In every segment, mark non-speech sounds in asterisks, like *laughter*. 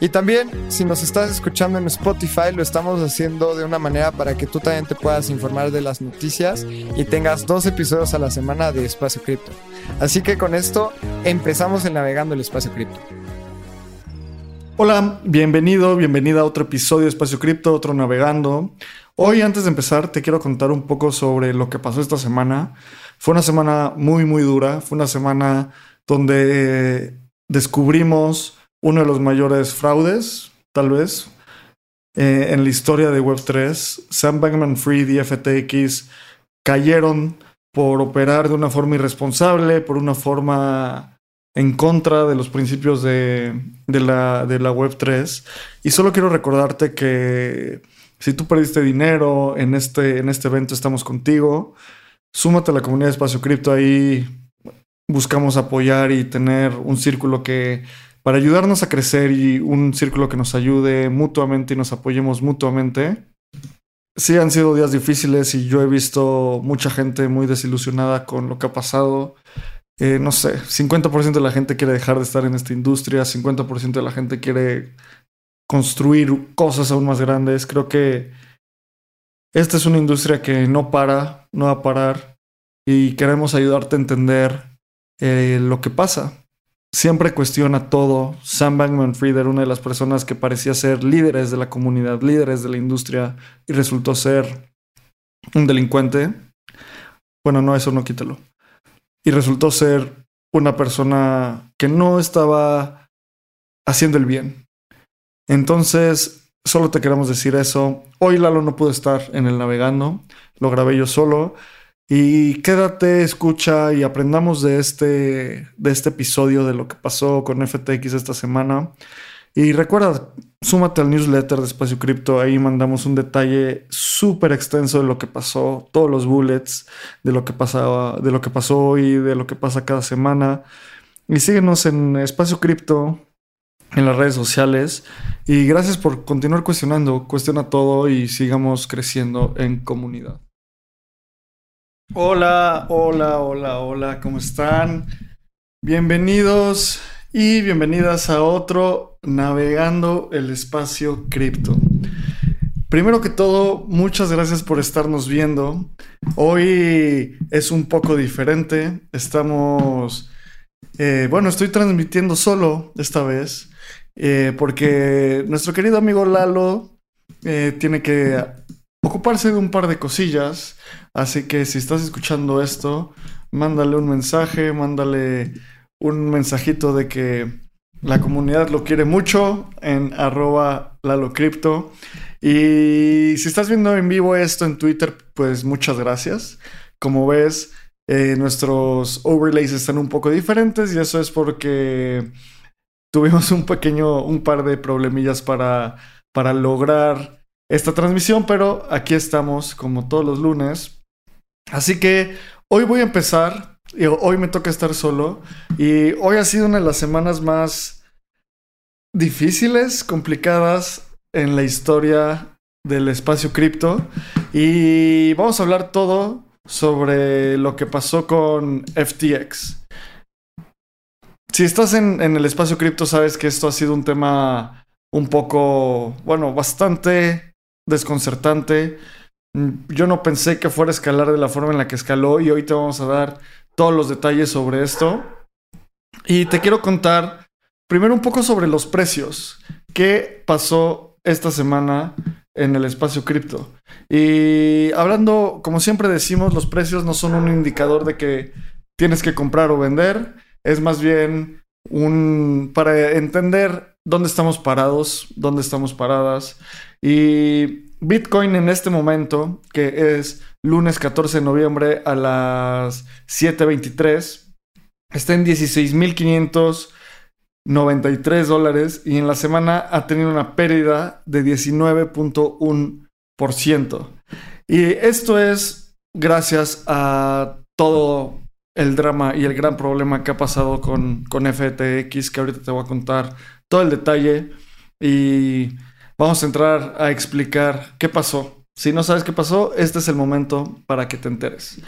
Y también, si nos estás escuchando en Spotify, lo estamos haciendo de una manera para que tú también te puedas informar de las noticias y tengas dos episodios a la semana de Espacio Cripto. Así que con esto empezamos el Navegando el Espacio Cripto. Hola, bienvenido, bienvenida a otro episodio de Espacio Cripto, otro Navegando. Hoy, antes de empezar, te quiero contar un poco sobre lo que pasó esta semana. Fue una semana muy, muy dura. Fue una semana donde descubrimos uno de los mayores fraudes, tal vez, eh, en la historia de Web3. Sam Bankman Fried y FTX cayeron por operar de una forma irresponsable, por una forma en contra de los principios de, la, de la Web3. Y solo quiero recordarte que si tú perdiste dinero en este, en este evento, estamos contigo. Súmate a la comunidad de Espacio Cripto. Ahí buscamos apoyar y tener un círculo que para ayudarnos a crecer y un círculo que nos ayude mutuamente y nos apoyemos mutuamente. Sí han sido días difíciles y yo he visto mucha gente muy desilusionada con lo que ha pasado. Eh, no sé, 50% de la gente quiere dejar de estar en esta industria, 50% de la gente quiere construir cosas aún más grandes. Creo que esta es una industria que no para, no va a parar y queremos ayudarte a entender eh, lo que pasa siempre cuestiona todo. Sam Bankman Fried era una de las personas que parecía ser líderes de la comunidad, líderes de la industria y resultó ser un delincuente. Bueno, no, eso no quítalo. Y resultó ser una persona que no estaba haciendo el bien. Entonces, solo te queremos decir eso. Hoy Lalo no pudo estar en el navegando, lo grabé yo solo. Y quédate, escucha y aprendamos de este, de este episodio, de lo que pasó con FTX esta semana. Y recuerda, súmate al newsletter de Espacio Cripto, ahí mandamos un detalle súper extenso de lo que pasó, todos los bullets, de lo que pasaba, de lo que pasó hoy, de lo que pasa cada semana. Y síguenos en Espacio Cripto, en las redes sociales. Y gracias por continuar cuestionando, cuestiona todo y sigamos creciendo en comunidad. Hola, hola, hola, hola, ¿cómo están? Bienvenidos y bienvenidas a otro Navegando el Espacio Cripto. Primero que todo, muchas gracias por estarnos viendo. Hoy es un poco diferente. Estamos, eh, bueno, estoy transmitiendo solo esta vez eh, porque nuestro querido amigo Lalo eh, tiene que ocuparse de un par de cosillas. Así que si estás escuchando esto, mándale un mensaje, mándale un mensajito de que la comunidad lo quiere mucho en arroba lalocrypto. Y si estás viendo en vivo esto en Twitter, pues muchas gracias. Como ves, eh, nuestros overlays están un poco diferentes y eso es porque tuvimos un pequeño, un par de problemillas para, para lograr esta transmisión, pero aquí estamos como todos los lunes. Así que hoy voy a empezar, hoy me toca estar solo y hoy ha sido una de las semanas más difíciles, complicadas en la historia del espacio cripto y vamos a hablar todo sobre lo que pasó con FTX. Si estás en, en el espacio cripto sabes que esto ha sido un tema un poco, bueno, bastante desconcertante. Mm, yo no pensé que fuera a escalar de la forma en la que escaló y hoy te vamos a dar todos los detalles sobre esto. Y te quiero contar primero un poco sobre los precios. ¿Qué pasó esta semana en el espacio cripto? Y hablando, como siempre decimos, los precios no son un indicador de que tienes que comprar o vender. Es más bien un para entender dónde estamos parados, dónde estamos paradas. Y Bitcoin en este momento, que es lunes 14 de noviembre a las 7.23, está en 16.593 dólares y en la semana ha tenido una pérdida de 19.1%. Y esto es gracias a todo el drama y el gran problema que ha pasado con, con FTX, que ahorita te voy a contar todo el detalle y vamos a entrar a explicar qué pasó. Si no sabes qué pasó, este es el momento para que te enteres.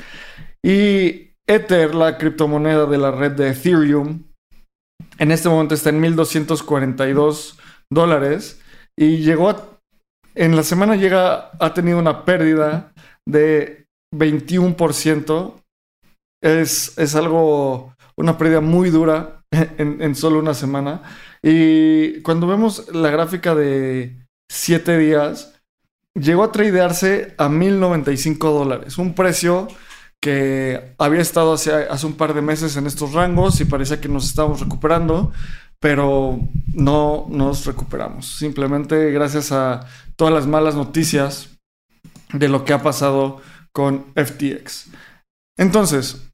Y Ether, la criptomoneda de la red de Ethereum, en este momento está en 1242 dólares y llegó a, en la semana llega, ha tenido una pérdida de 21%. Es, es algo, una pérdida muy dura *laughs* en, en solo una semana. Y cuando vemos la gráfica de 7 días, llegó a tradearse a 1095 dólares, un precio que había estado hace, hace un par de meses en estos rangos y parecía que nos estábamos recuperando, pero no nos recuperamos. Simplemente gracias a todas las malas noticias de lo que ha pasado con FTX. Entonces,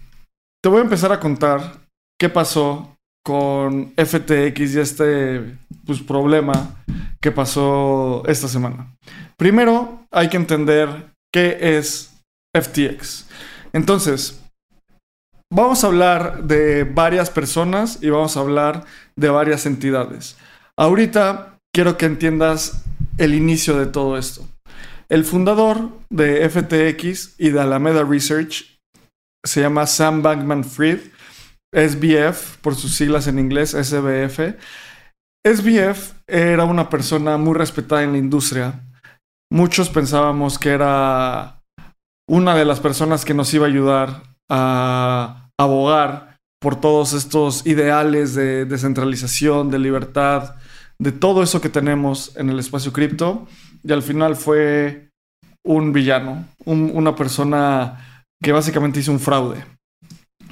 te voy a empezar a contar qué pasó con FTX y este pues, problema que pasó esta semana. Primero, hay que entender qué es FTX. Entonces, vamos a hablar de varias personas y vamos a hablar de varias entidades. Ahorita quiero que entiendas el inicio de todo esto. El fundador de FTX y de Alameda Research se llama Sam Bankman Fried, SBF por sus siglas en inglés, SBF. SBF era una persona muy respetada en la industria. Muchos pensábamos que era una de las personas que nos iba a ayudar a abogar por todos estos ideales de descentralización, de libertad, de todo eso que tenemos en el espacio cripto y al final fue un villano, una persona que básicamente hizo un fraude.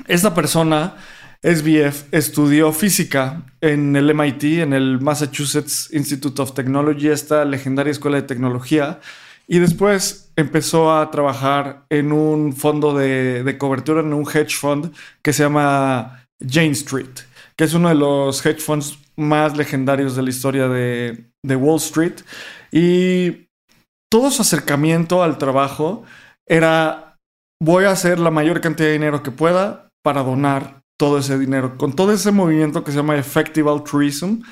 Esta persona, SBF, estudió física en el MIT, en el Massachusetts Institute of Technology, esta legendaria escuela de tecnología, y después empezó a trabajar en un fondo de, de cobertura, en un hedge fund que se llama Jane Street, que es uno de los hedge funds más legendarios de la historia de, de Wall Street. Y todo su acercamiento al trabajo era, voy a hacer la mayor cantidad de dinero que pueda para donar todo ese dinero, con todo ese movimiento que se llama Effective Altruism.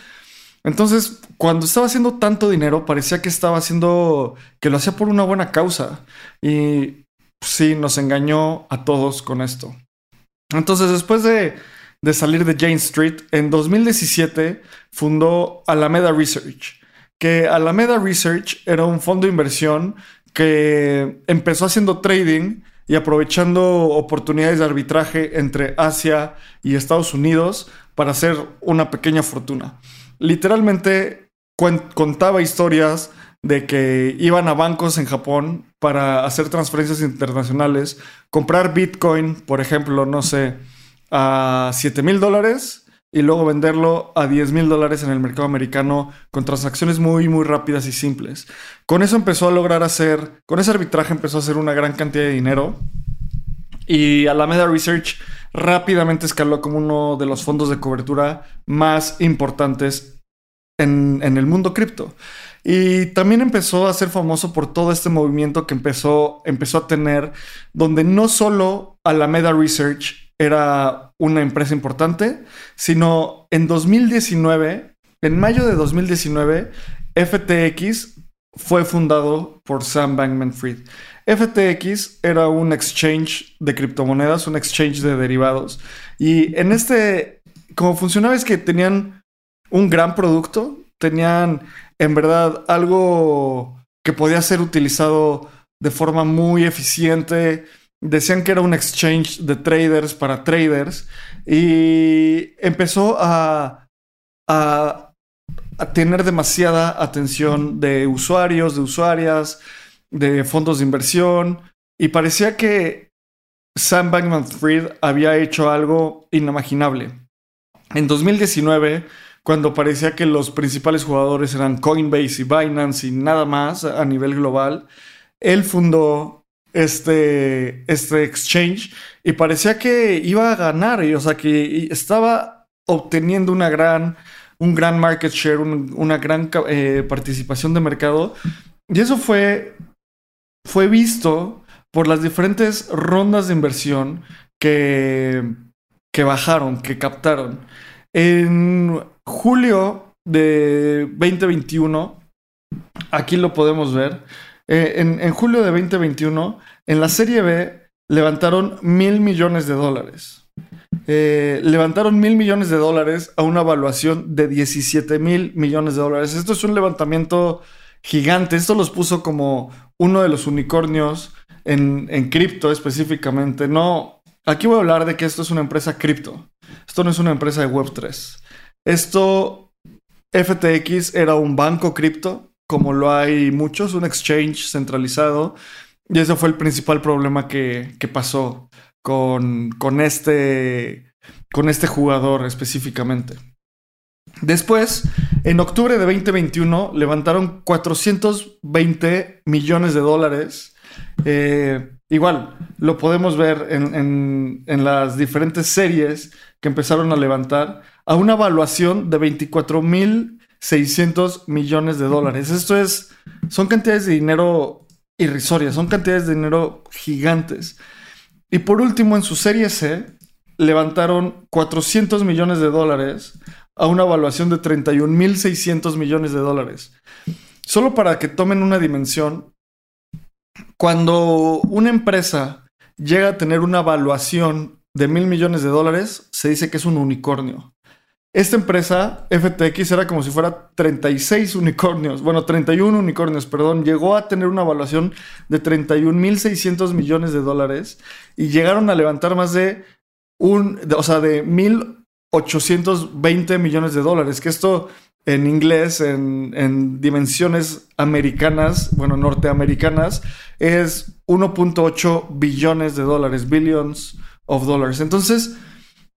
Entonces, cuando estaba haciendo tanto dinero, parecía que estaba haciendo, que lo hacía por una buena causa. Y sí, nos engañó a todos con esto. Entonces, después de, de salir de Jane Street, en 2017 fundó Alameda Research que Alameda Research era un fondo de inversión que empezó haciendo trading y aprovechando oportunidades de arbitraje entre Asia y Estados Unidos para hacer una pequeña fortuna. Literalmente contaba historias de que iban a bancos en Japón para hacer transferencias internacionales, comprar Bitcoin, por ejemplo, no sé, a 7 mil dólares y luego venderlo a 10 mil dólares en el mercado americano con transacciones muy, muy rápidas y simples. Con eso empezó a lograr hacer, con ese arbitraje empezó a hacer una gran cantidad de dinero y Alameda Research rápidamente escaló como uno de los fondos de cobertura más importantes en, en el mundo cripto. Y también empezó a ser famoso por todo este movimiento que empezó, empezó a tener, donde no solo Alameda Research era una empresa importante, sino en 2019, en mayo de 2019, FTX fue fundado por Sam Bankman Fried. FTX era un exchange de criptomonedas, un exchange de derivados. Y en este, como funcionaba es que tenían un gran producto, tenían en verdad algo que podía ser utilizado de forma muy eficiente, decían que era un exchange de traders para traders y empezó a, a, tener demasiada atención de usuarios, de usuarias, de fondos de inversión y parecía que Sam Bankman Fried había hecho algo inimaginable. En 2019, cuando parecía que los principales jugadores eran Coinbase y Binance y nada más a nivel global, él fundó este, este exchange y parecía que iba a ganar, y, o sea, que estaba obteniendo una gran, un gran market share, una gran eh, participación de mercado. Y eso fue, fue visto por las diferentes rondas de inversión que, que bajaron, que captaron. En julio de 2021, aquí lo podemos ver, eh, en, julio de 2021, en la Serie B levantaron mil millones de dólares. Eh, levantaron mil millones de dólares a una evaluación de 17 mil millones de dólares. Esto es un levantamiento gigante. Esto los puso como uno de los unicornios en, en cripto específicamente. No, aquí voy a hablar de que esto es una empresa cripto. Esto no es una empresa de Web3. Esto, FTX era un banco cripto como lo hay muchos, un exchange centralizado. Y ese fue el principal problema que, pasó con, con, este, con este jugador específicamente. Después, en octubre de 2021, levantaron 420 millones de dólares. Eh, igual, lo podemos ver en, en, las diferentes series que empezaron a levantar a una evaluación de 24 mil 600 millones de dólares. Esto es, son cantidades de dinero irrisorias, son cantidades de dinero gigantes. Y por último, en su serie C, levantaron 400 millones de dólares a una evaluación de 31.600 millones de dólares. Solo para que tomen una dimensión, cuando una empresa llega a tener una evaluación de mil millones de dólares, se dice que es un unicornio. Esta empresa, FTX, era como si fuera 36 unicornios, bueno, 31 unicornios, perdón, llegó a tener una evaluación de 31.600 millones de dólares y llegaron a levantar más de un, o sea, de 1.820 millones de dólares, que esto en inglés, en, en dimensiones americanas, bueno, norteamericanas, es 1.8 billones de dólares, billions of dollars. Entonces,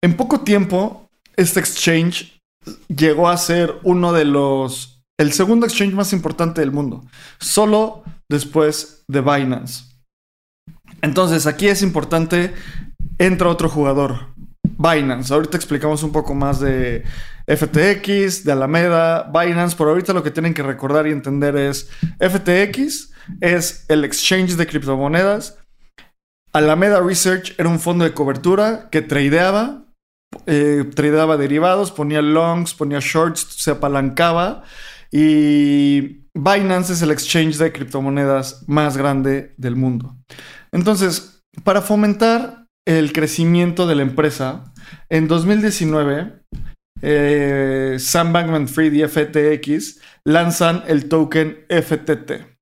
en poco tiempo, este exchange llegó a ser uno de los, el segundo exchange más importante del mundo, solo después de Binance. Entonces aquí es importante, entra otro jugador, Binance. Ahorita explicamos un poco más de FTX, de Alameda, Binance, pero ahorita lo que tienen que recordar y entender es FTX es el exchange de criptomonedas. Alameda Research era un fondo de cobertura que tradeaba eh, tradeaba derivados, ponía longs, ponía shorts, se apalancaba. Y Binance es el exchange de criptomonedas más grande del mundo. Entonces, para fomentar el crecimiento de la empresa, en 2019, eh, Sam Bankman Fried y FTX lanzan el token FTT.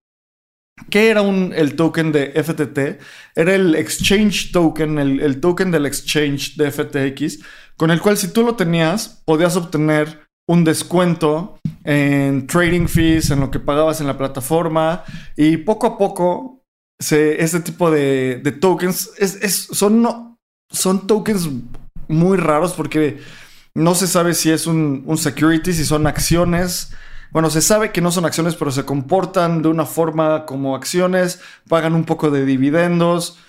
¿Qué era un, el token de FTT? Era el exchange token, el, el token del exchange de FTX, con el cual si tú lo tenías, podías obtener un descuento en trading fees, en lo que pagabas en la plataforma y poco a poco se, este tipo de, tokens es, son, son tokens muy raros porque no se sabe si es un, un security, si son acciones. Bueno, se sabe que no son acciones, pero se comportan de una forma como acciones, pagan un poco de dividendos.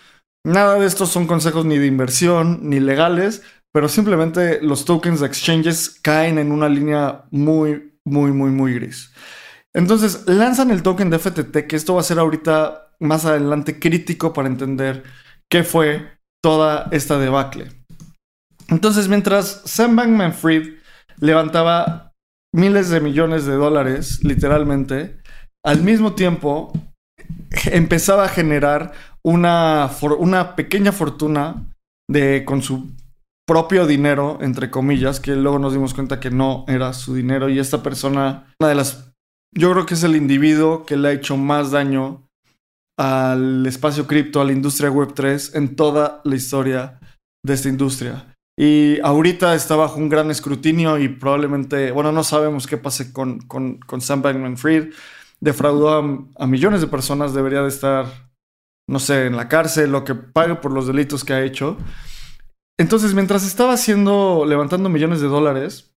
Nada de estos son consejos ni de inversión ni legales, pero simplemente los tokens de exchanges caen en una línea muy, muy, muy, muy gris. Entonces lanzan el token de FTT, que esto va a ser ahorita más adelante crítico para entender qué fue toda esta debacle. Entonces, mientras Sam Bankman Fried levantaba miles de millones de dólares, literalmente, al mismo tiempo empezaba a generar una, una pequeña fortuna de, con su propio dinero, entre comillas, que luego nos dimos cuenta que no era su dinero y esta persona, una de las, yo creo que es el individuo que le ha hecho más daño al espacio cripto, a la industria web 3 en toda la historia de esta industria. Y ahorita está bajo un gran escrutinio y probablemente, bueno, no sabemos qué pase con, con, con Sam Bankman Fried. Defraudó a, millones de personas, debería de estar, no sé, en la cárcel, lo que pague por los delitos que ha hecho. Entonces, mientras estaba haciendo, levantando millones de dólares,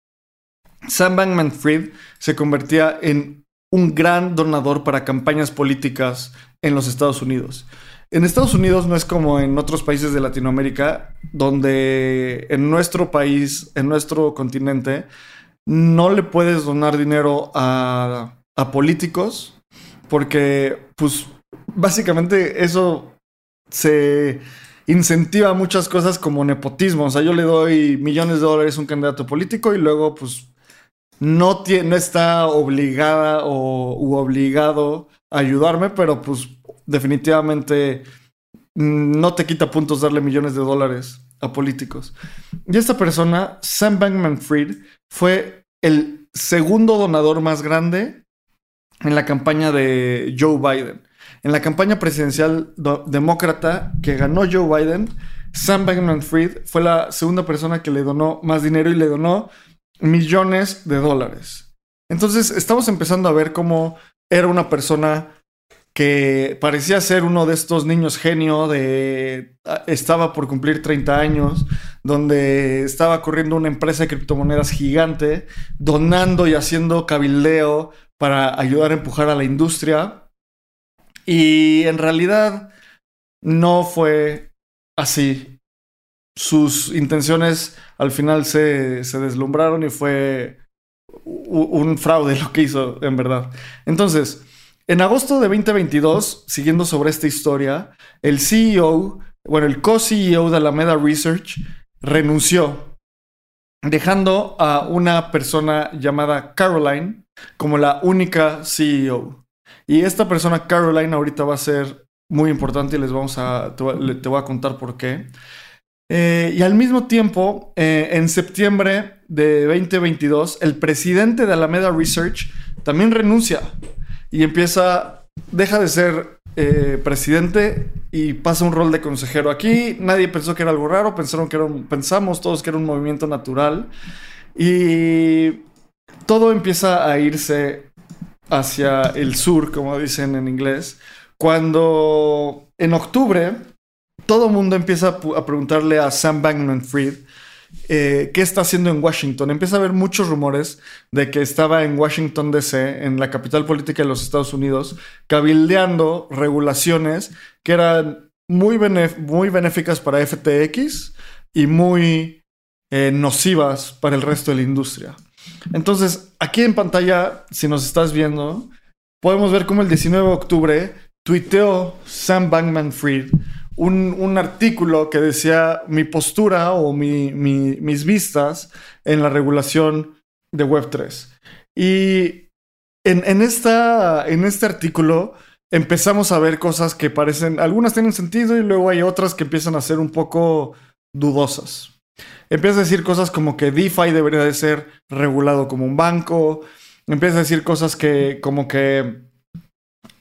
Sam Bankman Fried se convertía en un gran donador para campañas políticas en los Estados Unidos. En Estados Unidos no es como en otros países de Latinoamérica, donde en nuestro país, en nuestro continente, no le puedes donar dinero a, políticos, porque, pues, básicamente eso se incentiva muchas cosas como nepotismo. O sea, yo le doy millones de dólares a un candidato político y luego, pues, no, tiene, no está obligada o u obligado a ayudarme, pero pues definitivamente mm, no te quita puntos darle millones de dólares a políticos. Y esta persona, Sam Bankman Fried, fue el segundo donador más grande en la campaña de Joe Biden. En la campaña presidencial demócrata que ganó Joe Biden, Sam Bankman Fried fue la segunda persona que le donó más dinero y le donó millones de dólares. Entonces estamos empezando a ver cómo era una persona que parecía ser uno de estos niños genio de ah, estaba por cumplir 30 años, donde estaba corriendo una empresa de criptomonedas gigante, donando y haciendo cabildeo para ayudar a empujar a la industria. Y en realidad no fue así. Sus intenciones al final se, se deslumbraron y fue un fraude lo que hizo en verdad. Entonces, en agosto de 2022, siguiendo sobre esta historia, el CEO, bueno, el co-CEO de Alameda Research renunció, dejando a una persona llamada Caroline como la única CEO. Y esta persona, Caroline, ahorita va a ser muy importante y les vamos a, te voy a contar por qué. Eh, y al mismo tiempo, eh, en septiembre de 2022, el presidente de Alameda Research también renuncia y empieza, deja de ser eh, presidente y pasa un rol de consejero. Aquí nadie pensó que era algo raro, pensaron que era pensamos todos que era un movimiento natural y todo empieza a irse hacia el sur, como dicen en inglés, cuando en octubre todo mundo empieza a, preguntarle a Sam Bankman Fried eh, qué está haciendo en Washington. Empieza a haber muchos rumores de que estaba en Washington, D.C., en la capital política de los Estados Unidos, cabildeando regulaciones que eran muy, muy benéficas para FTX y muy eh, nocivas para el resto de la industria. Entonces, aquí en pantalla, si nos estás viendo, podemos ver cómo el 19 de octubre tuiteó Sam Bankman Fried un, artículo que decía mi postura o mis vistas en la regulación de Web3. Y en, esta, en este artículo empezamos a ver cosas que parecen, algunas tienen sentido y luego hay otras que empiezan a ser un poco dudosas. Empieza a decir cosas como que DeFi debería de ser regulado como un banco. Empieza a decir cosas que como que,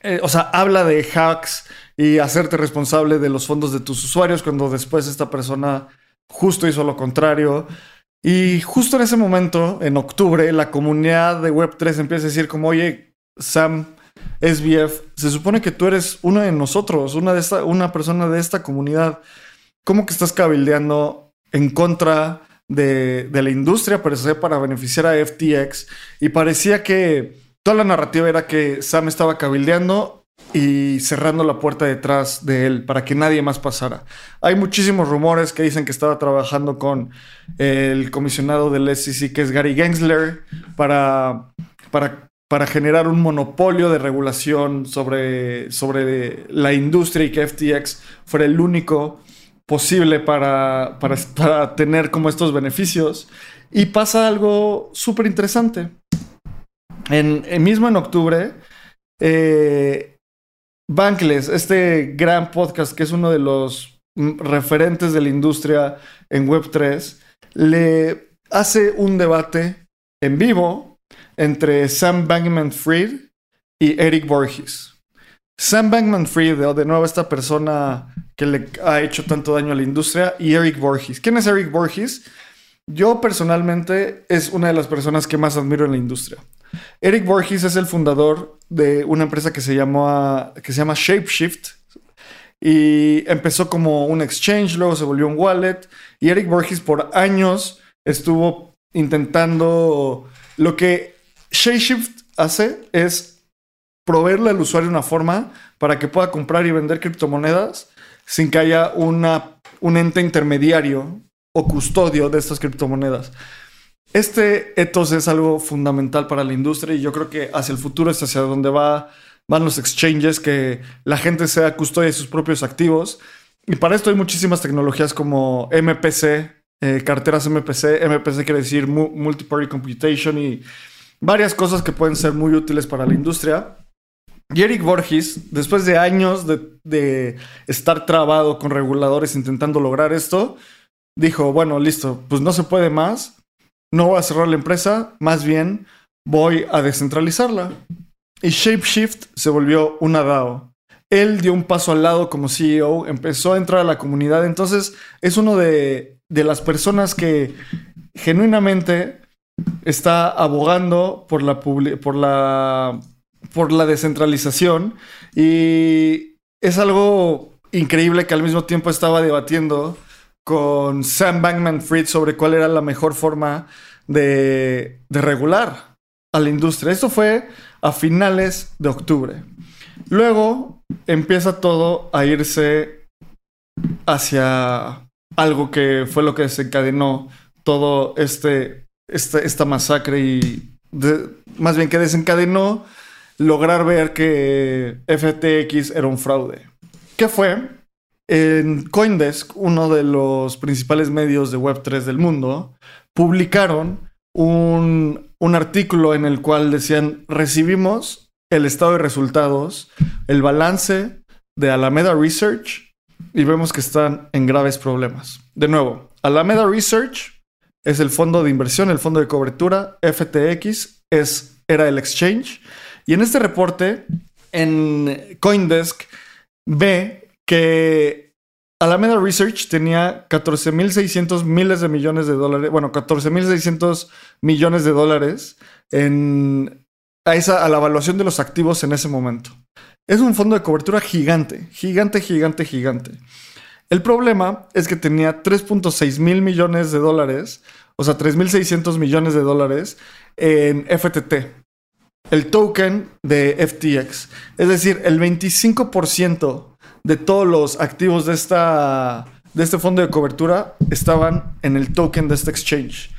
eh, o sea, habla de hacks y hacerte responsable de los fondos de tus usuarios cuando después esta persona justo hizo lo contrario. Y justo en ese momento, en octubre, la comunidad de Web3 empieza a decir como, oye, Sam, SBF, se supone que tú eres uno de nosotros, una, de esta, una persona de esta comunidad. ¿Cómo que estás cabildeando en contra de, de la industria per se para beneficiar a FTX? Y parecía que toda la narrativa era que Sam estaba cabildeando y cerrando la puerta detrás de él para que nadie más pasara. Hay muchísimos rumores que dicen que estaba trabajando con el comisionado del SEC, que es Gary Gensler, para, para, para generar un monopolio de regulación sobre, sobre la industria y que FTX fuera el único posible para, para, tener como estos beneficios. Y pasa algo súper interesante. En, mismo en octubre, eh, Bankless, este gran podcast que es uno de los referentes de la industria en Web3, le hace un debate en vivo entre Sam Bankman Fried y Eric Borges. Sam Bankman Fried, de nuevo esta persona que le ha hecho tanto daño a la industria, y Eric Borges. ¿Quién es Eric Borges? Yo personalmente es una de las personas que más admiro en la industria. Eric Borges es el fundador de una empresa que se, llamó, que se llama Shapeshift. Y empezó como un exchange, luego se volvió un wallet. Y Eric Borges por años estuvo intentando... Lo que Shapeshift hace es proveerle al usuario una forma para que pueda comprar y vender criptomonedas sin que haya una, un ente intermediario o custodio de estas criptomonedas. Este ethos es algo fundamental para la industria y yo creo que hacia el futuro es hacia donde va, van los exchanges, que la gente sea custodia de sus propios activos. y para esto hay muchísimas tecnologías como MPC, eh, carteras MPC. MPC quiere decir Multiparty Computation y varias cosas que pueden ser muy útiles para la industria. Y Eric Borges, después de años de, de, estar trabado con reguladores intentando lograr esto, dijo, bueno, listo, pues no se puede más, no voy a cerrar la empresa, más bien voy a descentralizarla. Y Shapeshift se volvió una DAO. Él dio un paso al lado como CEO, empezó a entrar a la comunidad, entonces es uno de, de las personas que genuinamente está abogando por la, por la, por la descentralización y es algo increíble que al mismo tiempo estaba debatiendo con Sam Bankman Fried sobre cuál era la mejor forma de, regular a la industria. Esto fue a finales de octubre. Luego empieza todo a irse hacia algo que fue lo que desencadenó todo este, este esta masacre y más bien que desencadenó lograr ver que FTX era un fraude. ¿Qué fue? En Coindesk, uno de los principales medios de Web3 del mundo, publicaron un, un artículo en el cual decían, recibimos el estado de resultados, el balance de Alameda Research y vemos que están en graves problemas. De nuevo, Alameda Research es el fondo de inversión, el fondo de cobertura, FTX es, era el exchange. Y en este reporte, en Coindesk, ve que Alameda Research tenía 14.600 miles de millones de dólares, bueno, 14.600 millones de dólares en, a, esa, a la evaluación de los activos en ese momento. Es un fondo de cobertura gigante, gigante, gigante, gigante. El problema es que tenía 3.6 mil millones de dólares, o sea, 3.600 millones de dólares en FTT, el token de FTX. Es decir, el 25% de todos los activos de, esta, de este fondo de cobertura estaban en el token de este exchange.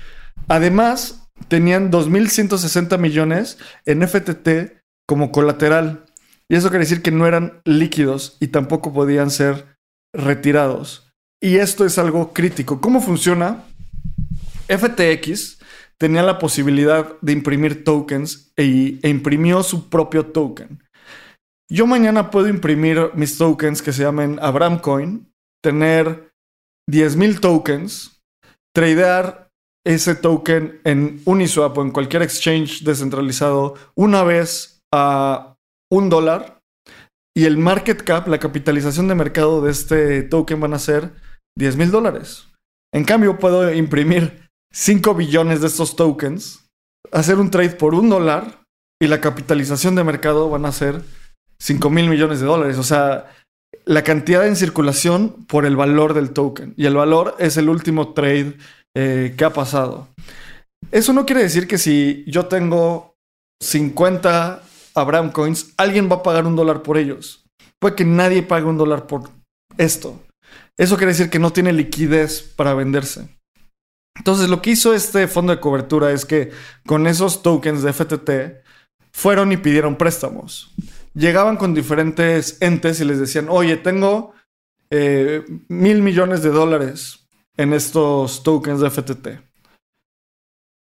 Además, tenían 2.160 millones en FTT como colateral. Y eso quiere decir que no eran líquidos y tampoco podían ser retirados. Y esto es algo crítico. ¿Cómo funciona? FTX tenía la posibilidad de imprimir tokens e, e, imprimió su propio token. Yo mañana puedo imprimir mis tokens que se llamen Abram Coin, tener 10.000 tokens, tradear ese token en Uniswap o en cualquier exchange descentralizado una vez a un dólar y el market cap, la capitalización de mercado de este token van a ser 10 mil dólares. En cambio, puedo imprimir 5 billones de estos tokens, hacer un trade por un dólar y la capitalización de mercado van a ser 5 mil millones de dólares. O sea, la cantidad en circulación por el valor del token. Y el valor es el último trade eh, que ha pasado. Eso no quiere decir que si yo tengo 50 Abraham Coins, alguien va a pagar un dólar por ellos. Puede que nadie pague un dólar por esto. Eso quiere decir que no tiene liquidez para venderse. Entonces, lo que hizo este fondo de cobertura es que con esos tokens de FTT fueron y pidieron préstamos. Llegaban con diferentes entes y les decían, oye, tengo eh, mil millones de dólares en estos tokens de FTT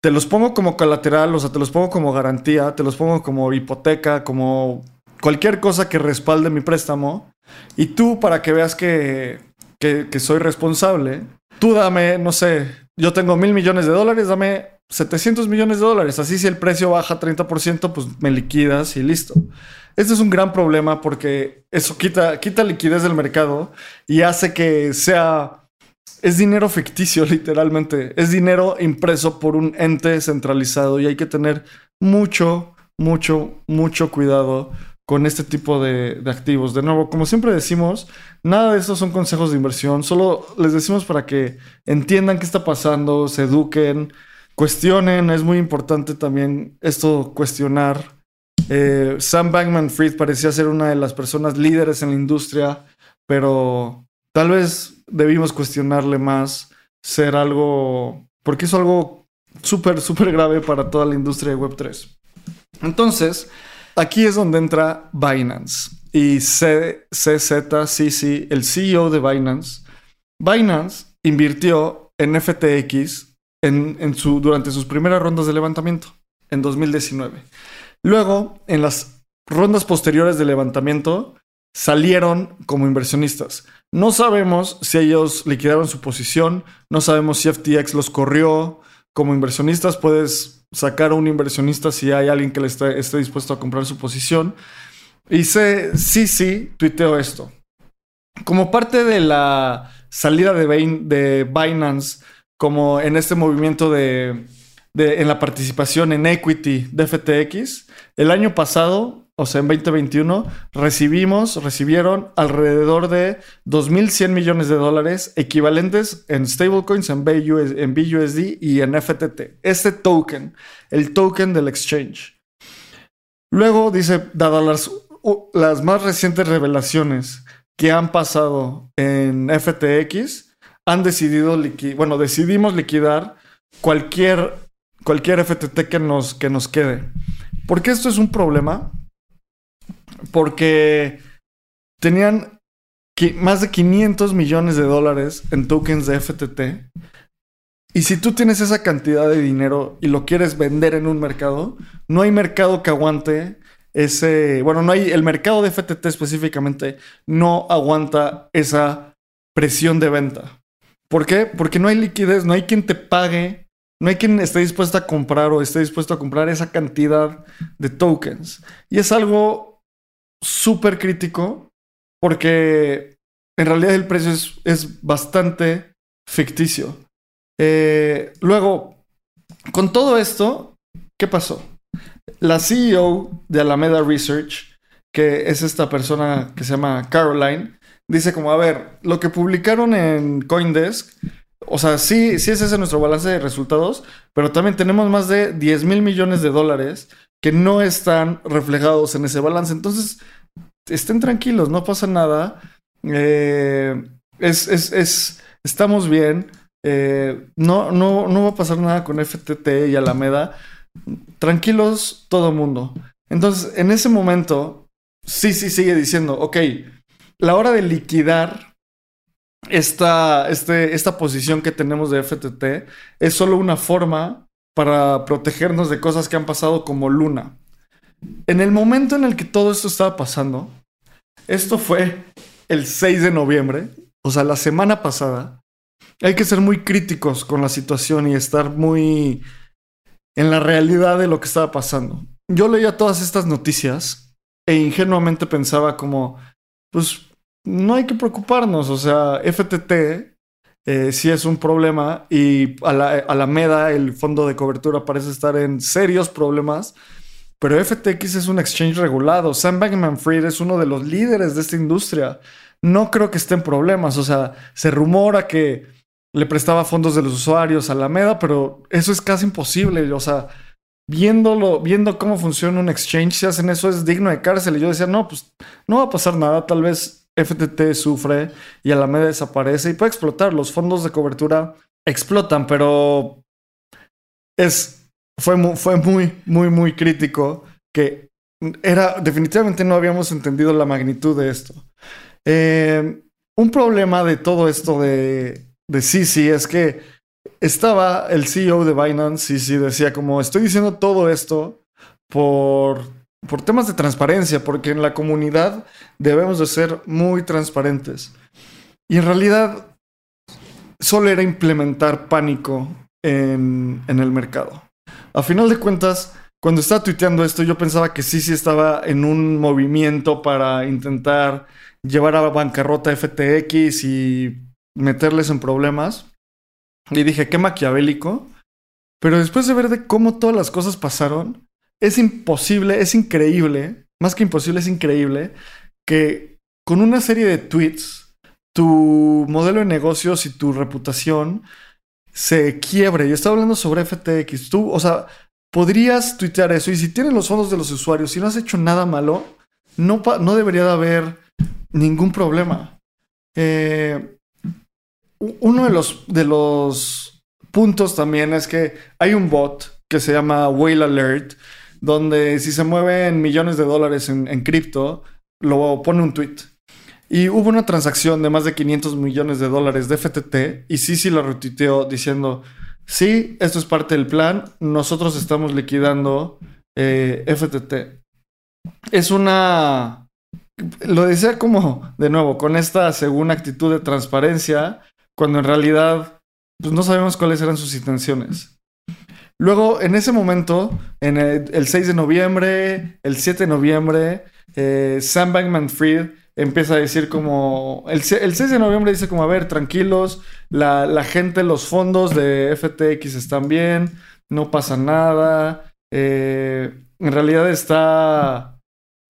te los pongo como colateral, o sea, te los pongo como garantía, te los pongo como hipoteca, como cualquier cosa que respalde mi préstamo. Y tú, para que veas que, que, soy responsable, tú dame, no sé, yo tengo mil millones de dólares, dame 700 millones de dólares. Así si el precio baja 30%, pues me liquidas y listo. Este es un gran problema porque eso quita, liquidez del mercado y hace que sea es dinero ficticio, *laughs* literalmente. Es dinero impreso por un ente centralizado y hay que tener mucho, mucho, mucho cuidado con este tipo de, activos. De nuevo, como siempre decimos, nada de estos son consejos de inversión, solo les decimos para que entiendan qué está pasando, se eduquen, cuestionen, es muy importante también esto cuestionar. Eh, Sam Bankman Fried parecía ser una de las personas líderes en la industria, pero tal vez debimos cuestionarle más ser algo, porque es algo súper, súper grave para toda la industria de Web3. Entonces, aquí es donde entra Binance. y CZCC, el CEO de Binance, Binance invirtió en FTX durante sus primeras rondas de levantamiento en 2019. Luego, en las rondas posteriores de levantamiento, salieron como inversionistas. No sabemos si ellos liquidaron su posición, no sabemos si FTX los corrió. Como inversionistas puedes sacar a un inversionista si hay alguien que le esté, dispuesto a comprar su posición. Y sé, sí, sí, tuiteo esto. Como parte de la salida de Binance, como en este movimiento de, en la participación en equity de FTX, el año pasado, o sea, en 2021, recibimos, recibieron alrededor de 2.100 millones de dólares equivalentes en stablecoins, en, BUSD y en FTT. Este token, el token del exchange. Luego dice, dadas las las más recientes revelaciones que han pasado en FTX, han decidido liquidar, bueno, decidimos liquidar cualquier, cualquier FTT que nos, que nos quede. ¿Por qué esto es un problema? Porque tenían más de 500 millones de dólares en tokens de FTT. Y si tú tienes esa cantidad de dinero y lo quieres vender en un mercado, no hay mercado que aguante ese, bueno, no hay, el mercado de FTT específicamente no aguanta esa presión de venta. ¿Por qué? Porque no hay liquidez, no hay quien te pague, no hay quien esté dispuesto a comprar o esté dispuesto a comprar esa cantidad de tokens. Y es algo súper crítico porque en realidad el precio es, bastante ficticio. Eh, luego, con todo esto, ¿qué pasó? La CEO de Alameda Research, que es esta persona que se llama Caroline, dice como, a ver, lo que publicaron en Coindesk, o sea, sí, sí es ese nuestro balance de resultados, pero también tenemos más de 10 mil millones de dólares que no están reflejados en ese balance. Entonces, estén tranquilos, no pasa nada. Eh, es, es, estamos bien. Eh, no, no, no va a pasar nada con FTT y Alameda tranquilos todo mundo. Entonces, en ese momento, sí, sí sigue diciendo, ok, la hora de liquidar esta, este, esta posición que tenemos de FTT es solo una forma para protegernos de cosas que han pasado como Luna. En el momento en el que todo esto estaba pasando, esto fue el 6 de noviembre, o sea, la semana pasada, hay que ser muy críticos con la situación y estar muy en la realidad de lo que estaba pasando. Yo leía todas estas noticias e ingenuamente pensaba como, pues no hay que preocuparnos, o sea, FTT eh, sí es un problema y a la, Alameda, el fondo de cobertura, parece estar en serios problemas. Pero FTX es un exchange regulado. Sam Bankman Fried es uno de los líderes de esta industria. No creo que esté en problemas. O sea, se rumora que le prestaba fondos de los usuarios a Alameda, pero eso es casi imposible. O sea, viéndolo, viendo cómo funciona un exchange, si hacen eso es digno de cárcel. Y yo decía, no, pues no va a pasar nada. Tal vez FTT sufre y Alameda desaparece y puede explotar. Los fondos de cobertura explotan, pero es, fue, fue muy, muy, muy crítico que era, definitivamente no habíamos entendido la magnitud de esto. Eh, un problema de todo esto de de sí es que estaba el CEO de Binance, sí decía como estoy diciendo todo esto por, por temas de transparencia, porque en la comunidad debemos de ser muy transparentes. Y en realidad solo era implementar pánico en, en el mercado. A final de cuentas, cuando estaba tuiteando esto, yo pensaba que sí, sí estaba en un movimiento para intentar llevar a bancarrota FTX y meterles en problemas. Y dije, qué maquiavélico. Pero después de ver de cómo todas las cosas pasaron, es imposible, es increíble, más que imposible, es increíble que con una serie de tweets, tu modelo de negocios y tu reputación se quiebre. Yo estaba hablando sobre FTX. Tú, o sea, podrías tuitear eso y si tienes los fondos de los usuarios y no has hecho nada malo, no, no debería de haber ningún problema. Eh, uno de los, de los puntos también es que hay un bot que se llama Whale Alert, donde si se mueven millones de dólares en, cripto, lo pone un tweet. Y hubo una transacción de más de 500 millones de dólares de FTT y Sisi lo retuiteó diciendo, sí, esto es parte del plan, nosotros estamos liquidando eh, FTT. Es una... Lo decía como, de nuevo, con esta segunda actitud de transparencia, cuando en realidad pues, no sabemos cuáles eran sus intenciones. Luego, en ese momento, en el, 6 de noviembre, el 7 de noviembre, eh, Sam Bankman Fried empieza a decir como, el, 6 de noviembre dice como, a ver, tranquilos, la, gente, los fondos de FTX están bien, no pasa nada, eh, en realidad está,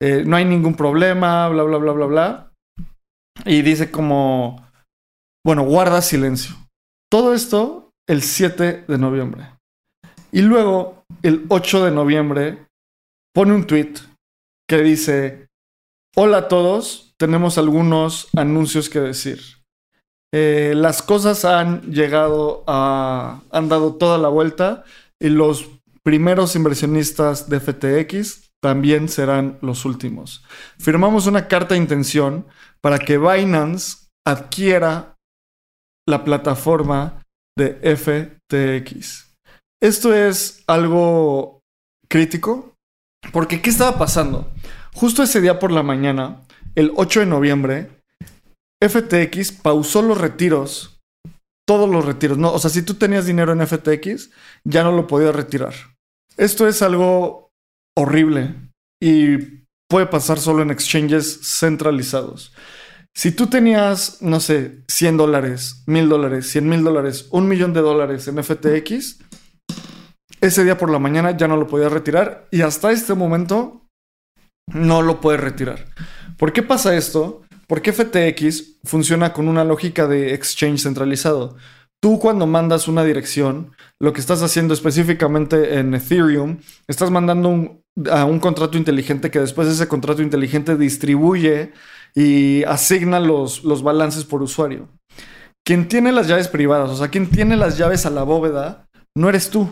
eh, no hay ningún problema, bla, bla, bla, bla, bla. Y dice como, bueno, guarda silencio. Todo esto el 7 de noviembre. Y luego, el 8 de noviembre, pone un tweet que dice, hola a todos, tenemos algunos anuncios que decir. Eh, las cosas han llegado a. han dado toda la vuelta y los primeros inversionistas de FTX también serán los últimos. Firmamos una carta de intención para que Binance adquiera la plataforma de FTX. Esto es algo crítico porque ¿qué estaba pasando? Justo ese día por la mañana, el 8 de noviembre, FTX pausó los retiros. Todos los retiros. No, o sea, si tú tenías dinero en FTX, ya no lo podías retirar. Esto es algo horrible y puede pasar solo en exchanges centralizados. Si tú tenías, no sé, 100 dólares, 1000 dólares, 100 mil dólares, un millón de dólares en FTX, ese día por la mañana ya no lo podías retirar y hasta este momento no lo puedes retirar. ¿Por qué pasa esto? Porque FTX funciona con una lógica de exchange centralizado. Tú cuando mandas una dirección, lo que estás haciendo específicamente en Ethereum, estás mandando a un contrato inteligente que después ese contrato inteligente distribuye y asigna los, los balances por usuario. Quien tiene las llaves privadas, o sea, quien tiene las llaves a la bóveda, no eres tú.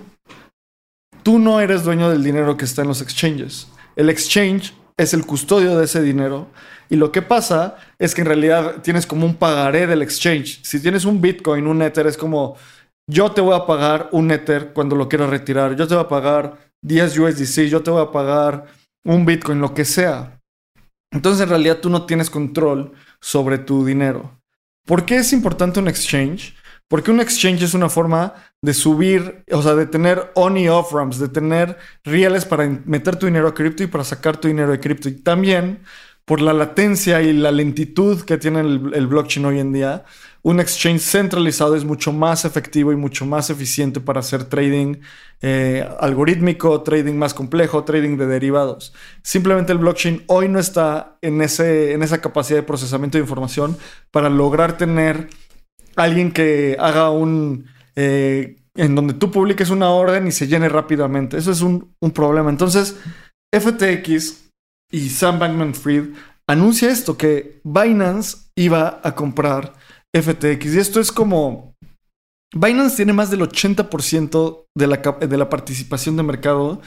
Tú no eres dueño del dinero que está en los exchanges. El exchange es el custodio de ese dinero. Y lo que pasa es que en realidad tienes como un pagaré del exchange. Si tienes un Bitcoin, un Ether, es como yo te voy a pagar un Ether cuando lo quieras retirar. Yo te voy a pagar 10 USDC, yo te voy a pagar un Bitcoin, lo que sea. Entonces en realidad tú no tienes control sobre tu dinero. ¿Por qué es importante un exchange? Porque un exchange es una forma de subir, o sea, de tener on y off ramps, de tener reales para meter tu dinero a cripto y para sacar tu dinero de cripto. Y también por la latencia y la lentitud que tiene el, blockchain hoy en día, un exchange centralizado es mucho más efectivo y mucho más eficiente para hacer trading eh, algorítmico, trading más complejo, trading de derivados. Simplemente el blockchain hoy no está en, ese, en esa capacidad de procesamiento de información para lograr tener alguien que haga un... Eh, en donde tú publiques una orden y se llene rápidamente. Eso es un, problema. Entonces, FTX y Sam Bankman Fried anuncia esto, que Binance iba a comprar FTX. Y esto es como... Binance tiene más del 80% de la, de la participación de mercado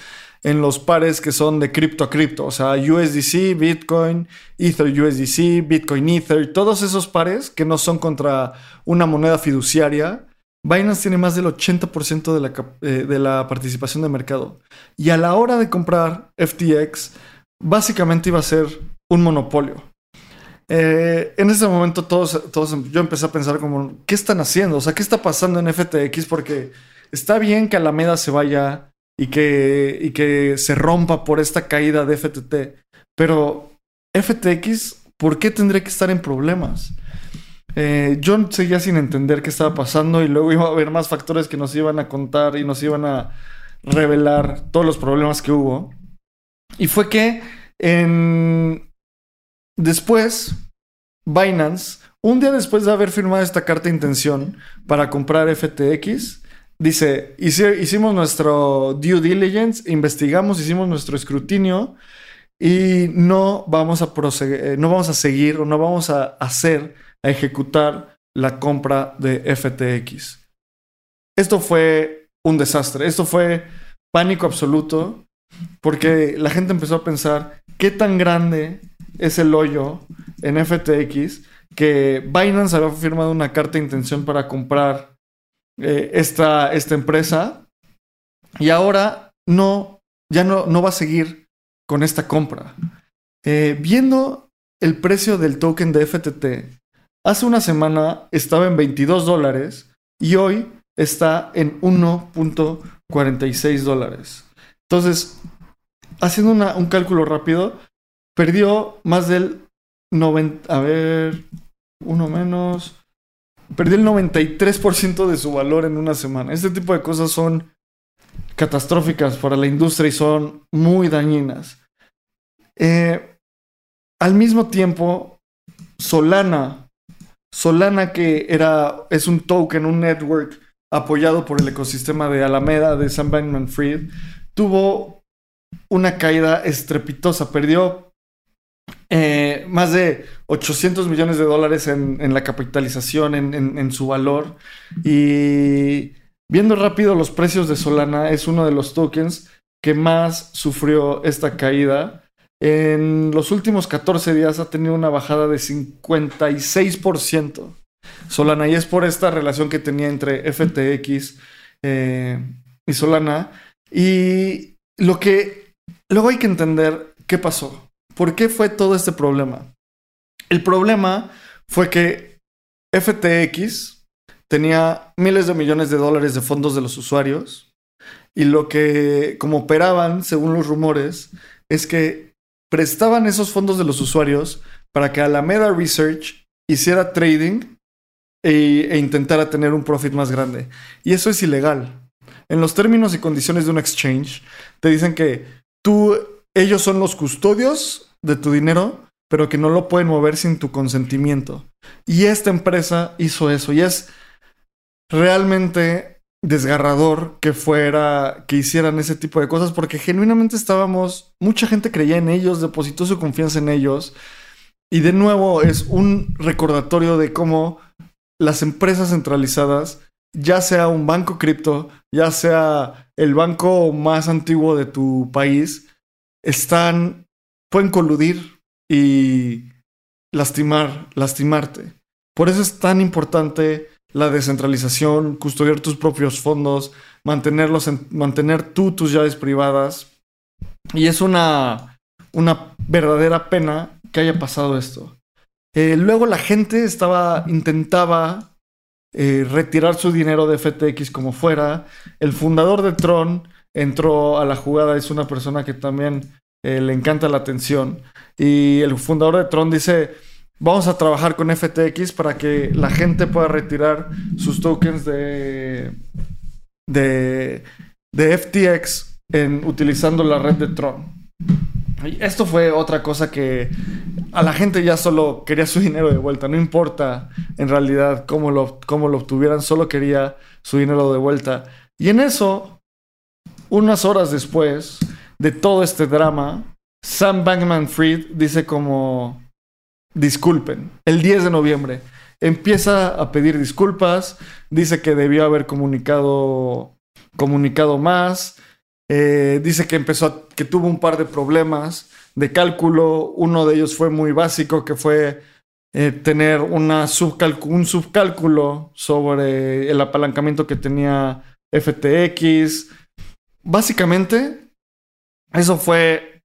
en los pares que son de cripto a cripto, o sea, USDC, Bitcoin, Ether USDC, Bitcoin Ether, todos esos pares que no son contra una moneda fiduciaria. Binance tiene más del 80% de la, eh, de la participación de mercado. Y a la hora de comprar FTX, básicamente iba a ser un monopolio. Eh, en ese momento todos, todos, yo empecé a pensar como, ¿qué están haciendo? O sea, ¿qué está pasando en FTX? Porque está bien que Alameda se vaya y que, y que se rompa por esta caída de FTT. Pero FTX, ¿por qué tendría que estar en problemas? Eh, yo seguía sin entender qué estaba pasando y luego *laughs* iba a haber más factores que nos iban a contar y nos iban a revelar todos los problemas que hubo. Y fue que en... después, Binance, un día después de haber firmado esta carta de intención para comprar FTX, Dice, hicimos nuestro due diligence, investigamos, hicimos nuestro escrutinio y no vamos a eh, no vamos a seguir o no vamos a hacer, a ejecutar la compra de FTX. Esto fue un desastre, esto fue pánico absoluto porque la gente empezó a pensar qué tan grande es el hoyo en FTX que Binance había firmado una carta de intención para comprar eh, esta, esta empresa y ahora no, ya no, no va a seguir con esta compra. Eh, viendo el precio del token de FTT, hace una semana estaba en 22 dólares y hoy está en 1.46 dólares. Entonces, haciendo un cálculo rápido, perdió más del 90, a ver, uno menos, perdió el 93% de su valor en una semana. Este tipo de cosas son catastróficas para la industria y son muy dañinas. Eh, al mismo tiempo, Solana, Solana que era, es un token, un network apoyado por el ecosistema de Alameda, de Sam Bankman Fried, tuvo una caída estrepitosa. Perdió eh, más de 800 millones de dólares en, la capitalización, en, su valor. Y viendo rápido los precios de Solana, es uno de los tokens que más sufrió esta caída. En los últimos 14 días ha tenido una bajada de 56%. Solana, y es por esta relación que tenía entre FTX eh, y Solana. Y lo que luego hay que entender qué pasó. ¿Por qué fue todo este problema? El problema fue que FTX tenía miles de millones de dólares de fondos de los usuarios y lo que, como operaban, según los rumores, es que prestaban esos fondos de los usuarios para que Alameda Research hiciera trading e, e intentara tener un profit más grande. Y eso es ilegal. En los términos y condiciones de un exchange, te dicen que tú ellos son los custodios de tu dinero, pero que no lo pueden mover sin tu consentimiento. Y esta empresa hizo eso. Y es realmente desgarrador que fuera, que hicieran ese tipo de cosas, porque genuinamente estábamos, mucha gente creía en ellos, depositó su confianza en ellos. Y de nuevo es un recordatorio de cómo las empresas centralizadas, ya sea un banco cripto, ya sea el banco más antiguo de tu país, están, pueden coludir y lastimar, lastimarte. Por eso es tan importante la descentralización, custodiar tus propios fondos, mantenerlos mantener tú tus llaves privadas. Y es una, una verdadera pena que haya pasado esto. Eh, luego la gente estaba, intentaba eh, retirar su dinero de FTX como fuera. El fundador de Tron entró a la jugada, es una persona que también eh, le encanta la atención. Y el fundador de Tron dice, vamos a trabajar con FTX para que la gente pueda retirar sus tokens de, de, de FTX en, utilizando la red de Tron. Esto fue otra cosa que a la gente ya solo quería su dinero de vuelta, no importa en realidad cómo lo, cómo lo obtuvieran, solo quería su dinero de vuelta. Y en eso, unas horas después de todo este drama, Sam Bankman Fried dice como, disculpen, el 10 de noviembre. Empieza a pedir disculpas, dice que debió haber comunicado, comunicado más, eh, dice que empezó, que tuvo un par de problemas de cálculo, uno de ellos fue muy básico, que fue eh, tener un subcálculo sobre el apalancamiento que tenía FTX. Básicamente, eso fue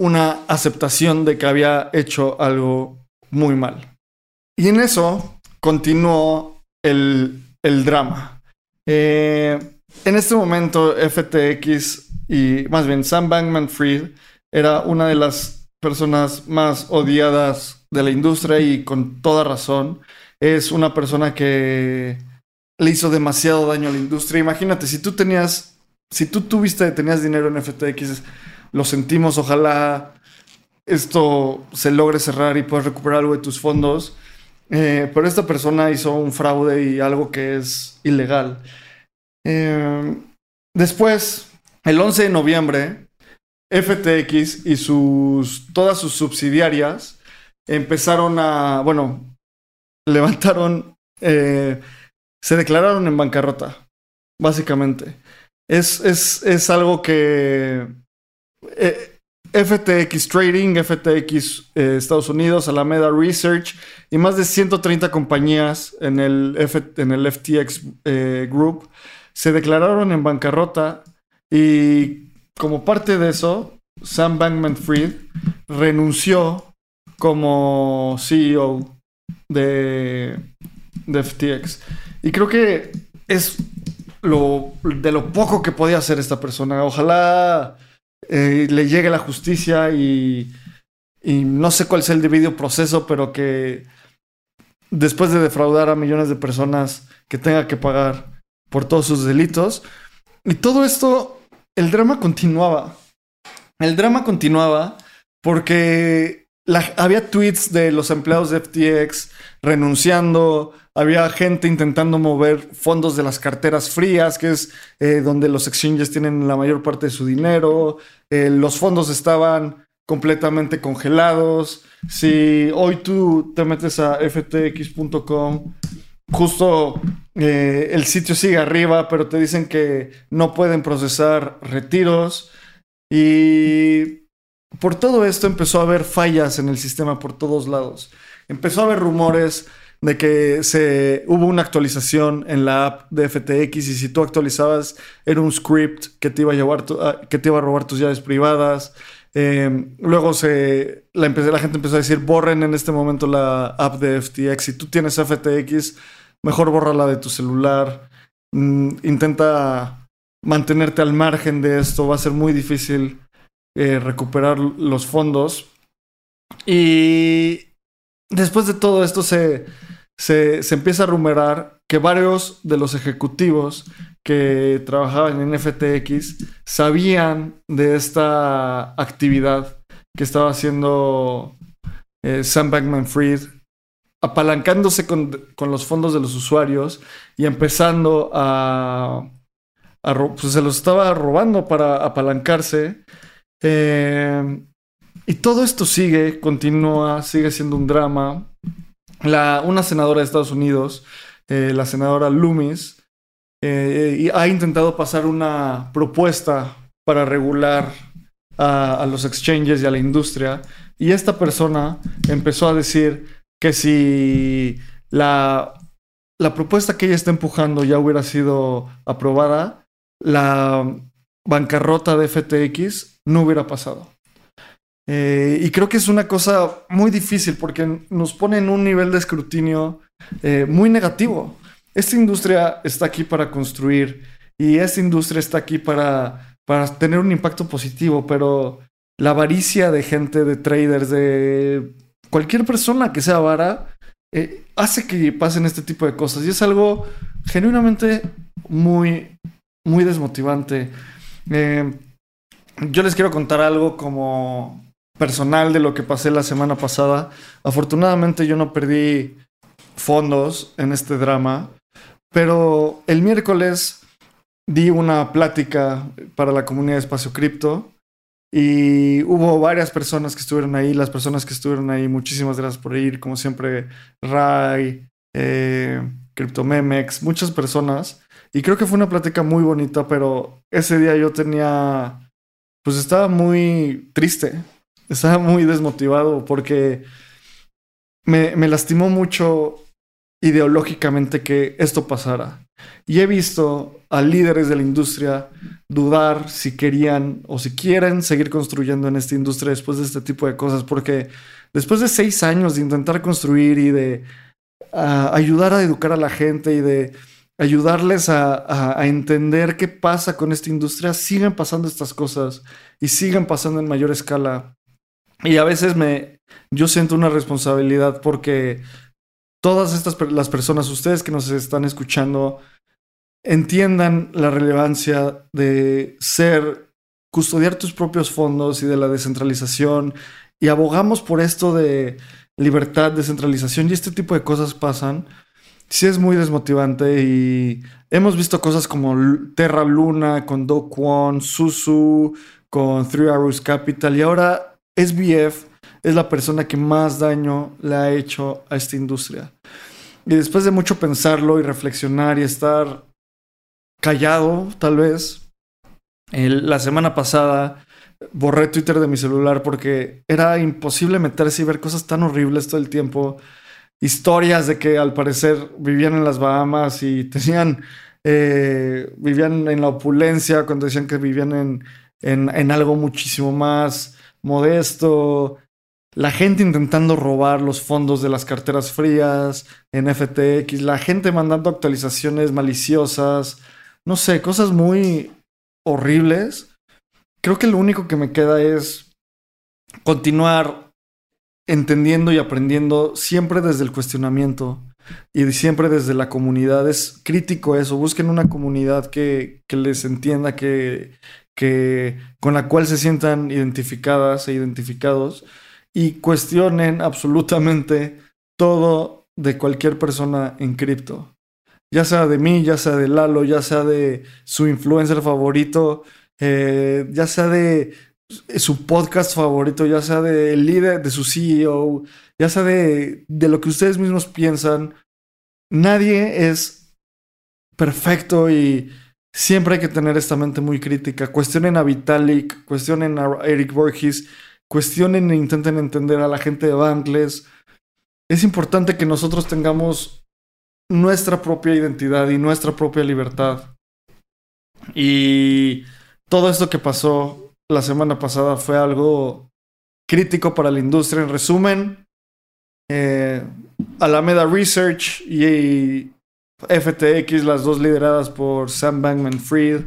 una aceptación de que había hecho algo muy mal. Y en eso continuó el, drama. Eh, en este momento, FTX y más bien Sam Bankman Fried era una de las personas más odiadas de la industria y con toda razón. Es una persona que le hizo demasiado daño a la industria. Imagínate, si tú tenías, si tú tuviste, tenías dinero en FTX, lo sentimos, ojalá esto se logre cerrar y puedas recuperar algo de tus fondos. Eh, pero esta persona hizo un fraude y algo que es ilegal. Eh, después, el 11 de noviembre, FTX y sus, todas sus subsidiarias empezaron a, bueno, levantaron, eh, se declararon en bancarrota, básicamente. Es, es, es algo que... Eh, FTX Trading, FTX eh, Estados Unidos, Alameda Research y más de 130 compañías en el, en el FTX eh, Group se declararon en bancarrota y como parte de eso, Sam Bankman Fried renunció como CEO de, de FTX. Y creo que es lo, de lo poco que podía hacer esta persona. Ojalá eh, le llegue la justicia y, y no sé cuál sea el debido proceso, pero que después de defraudar a millones de personas que tenga que pagar por todos sus delitos. Y todo esto, el drama continuaba. El drama continuaba porque había tweets de los empleados de FTX renunciando, había gente intentando mover fondos de las carteras frías, que es eh, donde los exchanges tienen la mayor parte de su dinero, eh, los fondos estaban completamente congelados. Si hoy tú te metes a ftx.com, justo eh, el sitio sigue arriba, pero te dicen que no pueden procesar retiros. Y por todo esto empezó a haber fallas en el sistema por todos lados. Empezó a haber rumores de que se hubo una actualización en la app de FTX y si tú actualizabas era un script que te iba a llevar ah, que te iba a robar tus llaves privadas. Em, luego se la, gente empezó a decir borren en este momento la app de FTX. Si tú tienes FTX, mejor bórrala de tu celular. Mm, intenta mantenerte al margen de esto. Va a ser muy difícil eh, recuperar los fondos. Y después de todo esto se, se, empieza a rumorar que varios de los ejecutivos que trabajaban en FTX sabían de esta actividad que estaba haciendo eh, Sam Bankman Fried, apalancándose con, los fondos de los usuarios y empezando a, pues se los estaba robando para apalancarse. Eh, y todo esto sigue, continúa, sigue siendo un drama. La, una senadora de Estados Unidos, eh, la senadora Loomis, eh, ha intentado pasar una propuesta para regular a, los exchanges y a la industria. Y esta persona empezó a decir que si la, la propuesta que ella está empujando ya hubiera sido aprobada, la bancarrota de FTX no hubiera pasado. Eh, y creo que es una cosa muy difícil porque nos pone en un nivel de escrutinio eh, muy negativo. Esta industria está aquí para construir y esta industria está aquí para, para tener un impacto positivo, pero la avaricia de gente, de traders, de cualquier persona que sea vara, eh, hace que pasen este tipo de cosas. Y es algo genuinamente muy, muy desmotivante. Yo les quiero contar algo como personal de lo que pasé la semana pasada. Afortunadamente yo no perdí fondos en este drama, pero el miércoles di una plática para la comunidad de Espacio Cripto y hubo varias personas que estuvieron ahí, las personas que estuvieron ahí, muchísimas gracias por ir, como siempre, Ray, eh, CryptoMemex, muchas personas. Y creo que fue una plática muy bonita, pero ese día yo tenía, pues estaba muy triste, estaba muy desmotivado porque me, lastimó mucho ideológicamente que esto pasara. Y he visto a líderes de la industria dudar si querían o si quieren seguir construyendo en esta industria después de este tipo de cosas, porque después de seis años de intentar construir y de ayudar a educar a la gente y de ayudarles a, entender qué pasa con esta industria, siguen pasando estas cosas y siguen pasando en mayor escala. Y a veces me, yo siento una responsabilidad porque todas estas las personas, ustedes que nos están escuchando, entiendan la relevancia de ser, custodiar tus propios fondos y de la descentralización. Y abogamos por esto de libertad, descentralización y este tipo de cosas pasan. Sí es muy desmotivante y hemos visto cosas como Terra Luna, con Do Kwon, Susu, con Three Arrows Capital y ahora SBF es la persona que más daño le ha hecho a esta industria. Y después de mucho pensarlo y reflexionar y estar callado, tal vez, la semana pasada borré Twitter de mi celular porque era imposible meterse y ver cosas tan horribles todo el tiempo. Historias de que al parecer vivían en las Bahamas y tenían, eh, vivían en la opulencia cuando decían que vivían en, en, algo muchísimo más modesto. La gente intentando robar los fondos de las carteras frías en FTX, la gente mandando actualizaciones maliciosas, no sé, cosas muy horribles creo que lo único que me queda es continuar entendiendo y aprendiendo siempre desde el cuestionamiento y siempre desde la comunidad. Es crítico eso. Busquen una comunidad que, les entienda, que, que, con la cual se sientan identificadas e identificados y cuestionen absolutamente todo de cualquier persona en cripto. Ya sea de mí, ya sea de Lalo, ya sea de su influencer favorito eh, ya sea de su podcast favorito, ya sea del líder, de su CEO, ya sea de, de lo que ustedes mismos piensan, nadie es perfecto y siempre hay que tener esta mente muy crítica. Cuestionen a Vitalik, cuestionen a Eric Borges, cuestionen e intenten entender a la gente de Bankless. Es importante que nosotros tengamos nuestra propia identidad y nuestra propia libertad. Y todo esto que pasó la semana pasada fue algo crítico para la industria. En resumen, eh, Alameda Research y FTX, las dos lideradas por Sam Bankman Fried,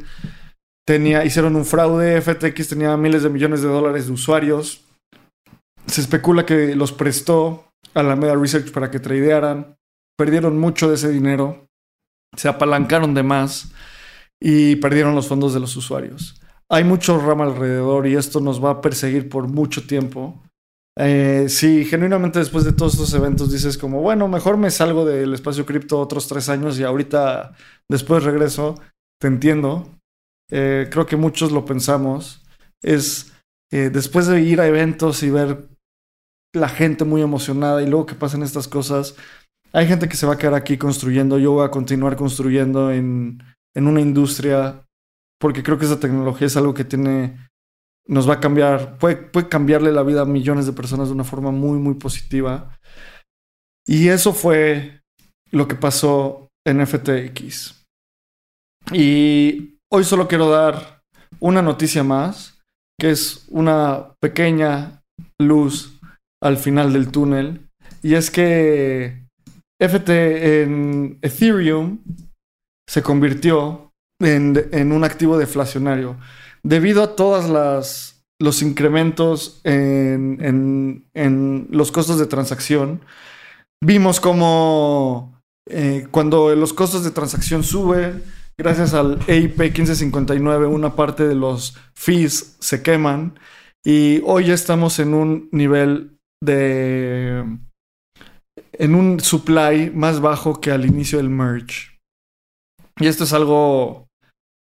hicieron un fraude. FTX tenía miles de millones de dólares de usuarios. Se especula que los prestó Alameda Research para que tradearan. Perdieron mucho de ese dinero. Se apalancaron de más y perdieron los fondos de los usuarios. Hay mucho rama alrededor y esto nos va a perseguir por mucho tiempo. Eh, si genuinamente después de todos estos eventos dices como, bueno, mejor me salgo del espacio cripto otros tres años y ahorita después regreso, te entiendo. Eh, creo que muchos lo pensamos. Es eh, después de ir a eventos y ver la gente muy emocionada y luego que pasan estas cosas, hay gente que se va a quedar aquí construyendo. Yo voy a continuar construyendo en en una industria, porque creo que esa tecnología es algo que tiene, nos va a cambiar, puede, puede cambiarle la vida a millones de personas de una forma muy, muy positiva. Y eso fue lo que pasó en FTX. Y hoy solo quiero dar una noticia más, que es una pequeña luz al final del túnel. Y es que FT en Ethereum se convirtió en, un activo deflacionario debido a todas las los incrementos en, los costos de transacción. Vimos como eh, cuando los costos de transacción suben, gracias al EIP 1559, una parte de los fees se queman y hoy estamos en un nivel de... en un supply más bajo que al inicio del merge. Y esto es algo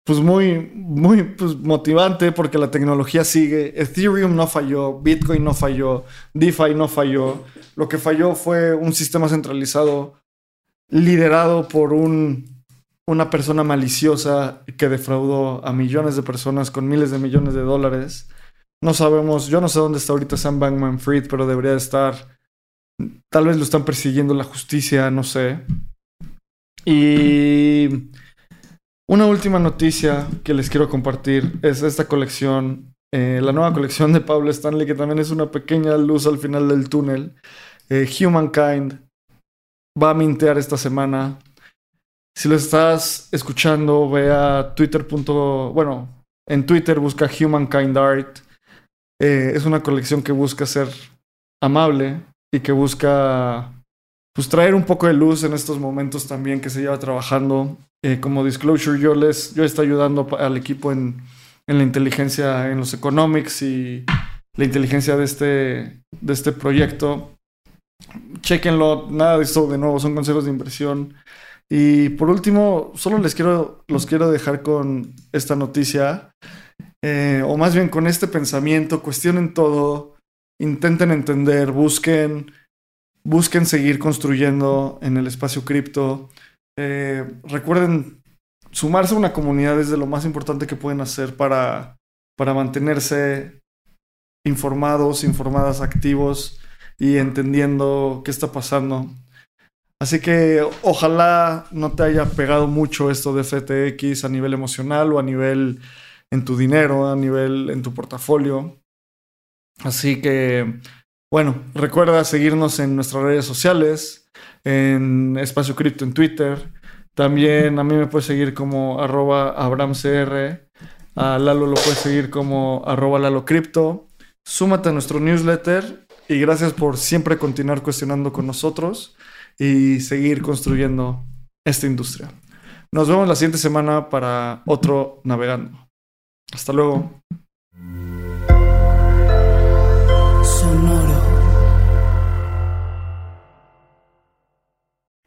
pues muy, muy pues, motivante porque la tecnología sigue. Ethereum no falló, Bitcoin no falló, DeFi no falló. Lo que falló fue un sistema centralizado liderado por un, una persona maliciosa que defraudó a millones de personas con miles de millones de dólares. No sabemos, yo no sé dónde está ahorita Sam Bankman Fried, pero debería estar. Tal vez lo están persiguiendo la justicia, no sé. Y una última noticia que les quiero compartir es esta colección, eh, la nueva colección de Pablo Stanley, que también es una pequeña luz al final del túnel. Eh, Humankind va a mintear esta semana. Si lo estás escuchando, ve a twitter. Bueno, en Twitter busca Humankind Art. Eh, es una colección que busca ser amable y que busca pues traer un poco de luz en estos momentos también que se lleva trabajando. Eh, como disclosure, yo les, yo estoy ayudando al equipo en, en, la inteligencia, en los economics y la inteligencia de este, de este proyecto. Chequenlo, nada de esto de nuevo, son consejos de inversión. Y por último, solo les quiero, los quiero dejar con esta noticia, eh, o más bien con este pensamiento, cuestionen todo, intenten entender, busquen busquen seguir construyendo en el espacio cripto. Eh, recuerden, sumarse a una comunidad es de lo más importante que pueden hacer para, para mantenerse informados, informadas, activos y entendiendo qué está pasando. Así que ojalá no te haya pegado mucho esto de FTX a nivel emocional o a nivel en tu dinero, a nivel en tu portafolio. Así que, bueno, recuerda seguirnos en nuestras redes sociales, en Espacio Cripto en Twitter. También a mí me puedes seguir como arroba abramcr. A Lalo lo puedes seguir como arroba. Súmate a nuestro newsletter y gracias por siempre continuar cuestionando con nosotros y seguir construyendo esta industria. Nos vemos la siguiente semana para otro Navegando. Hasta luego.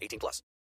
18 plus.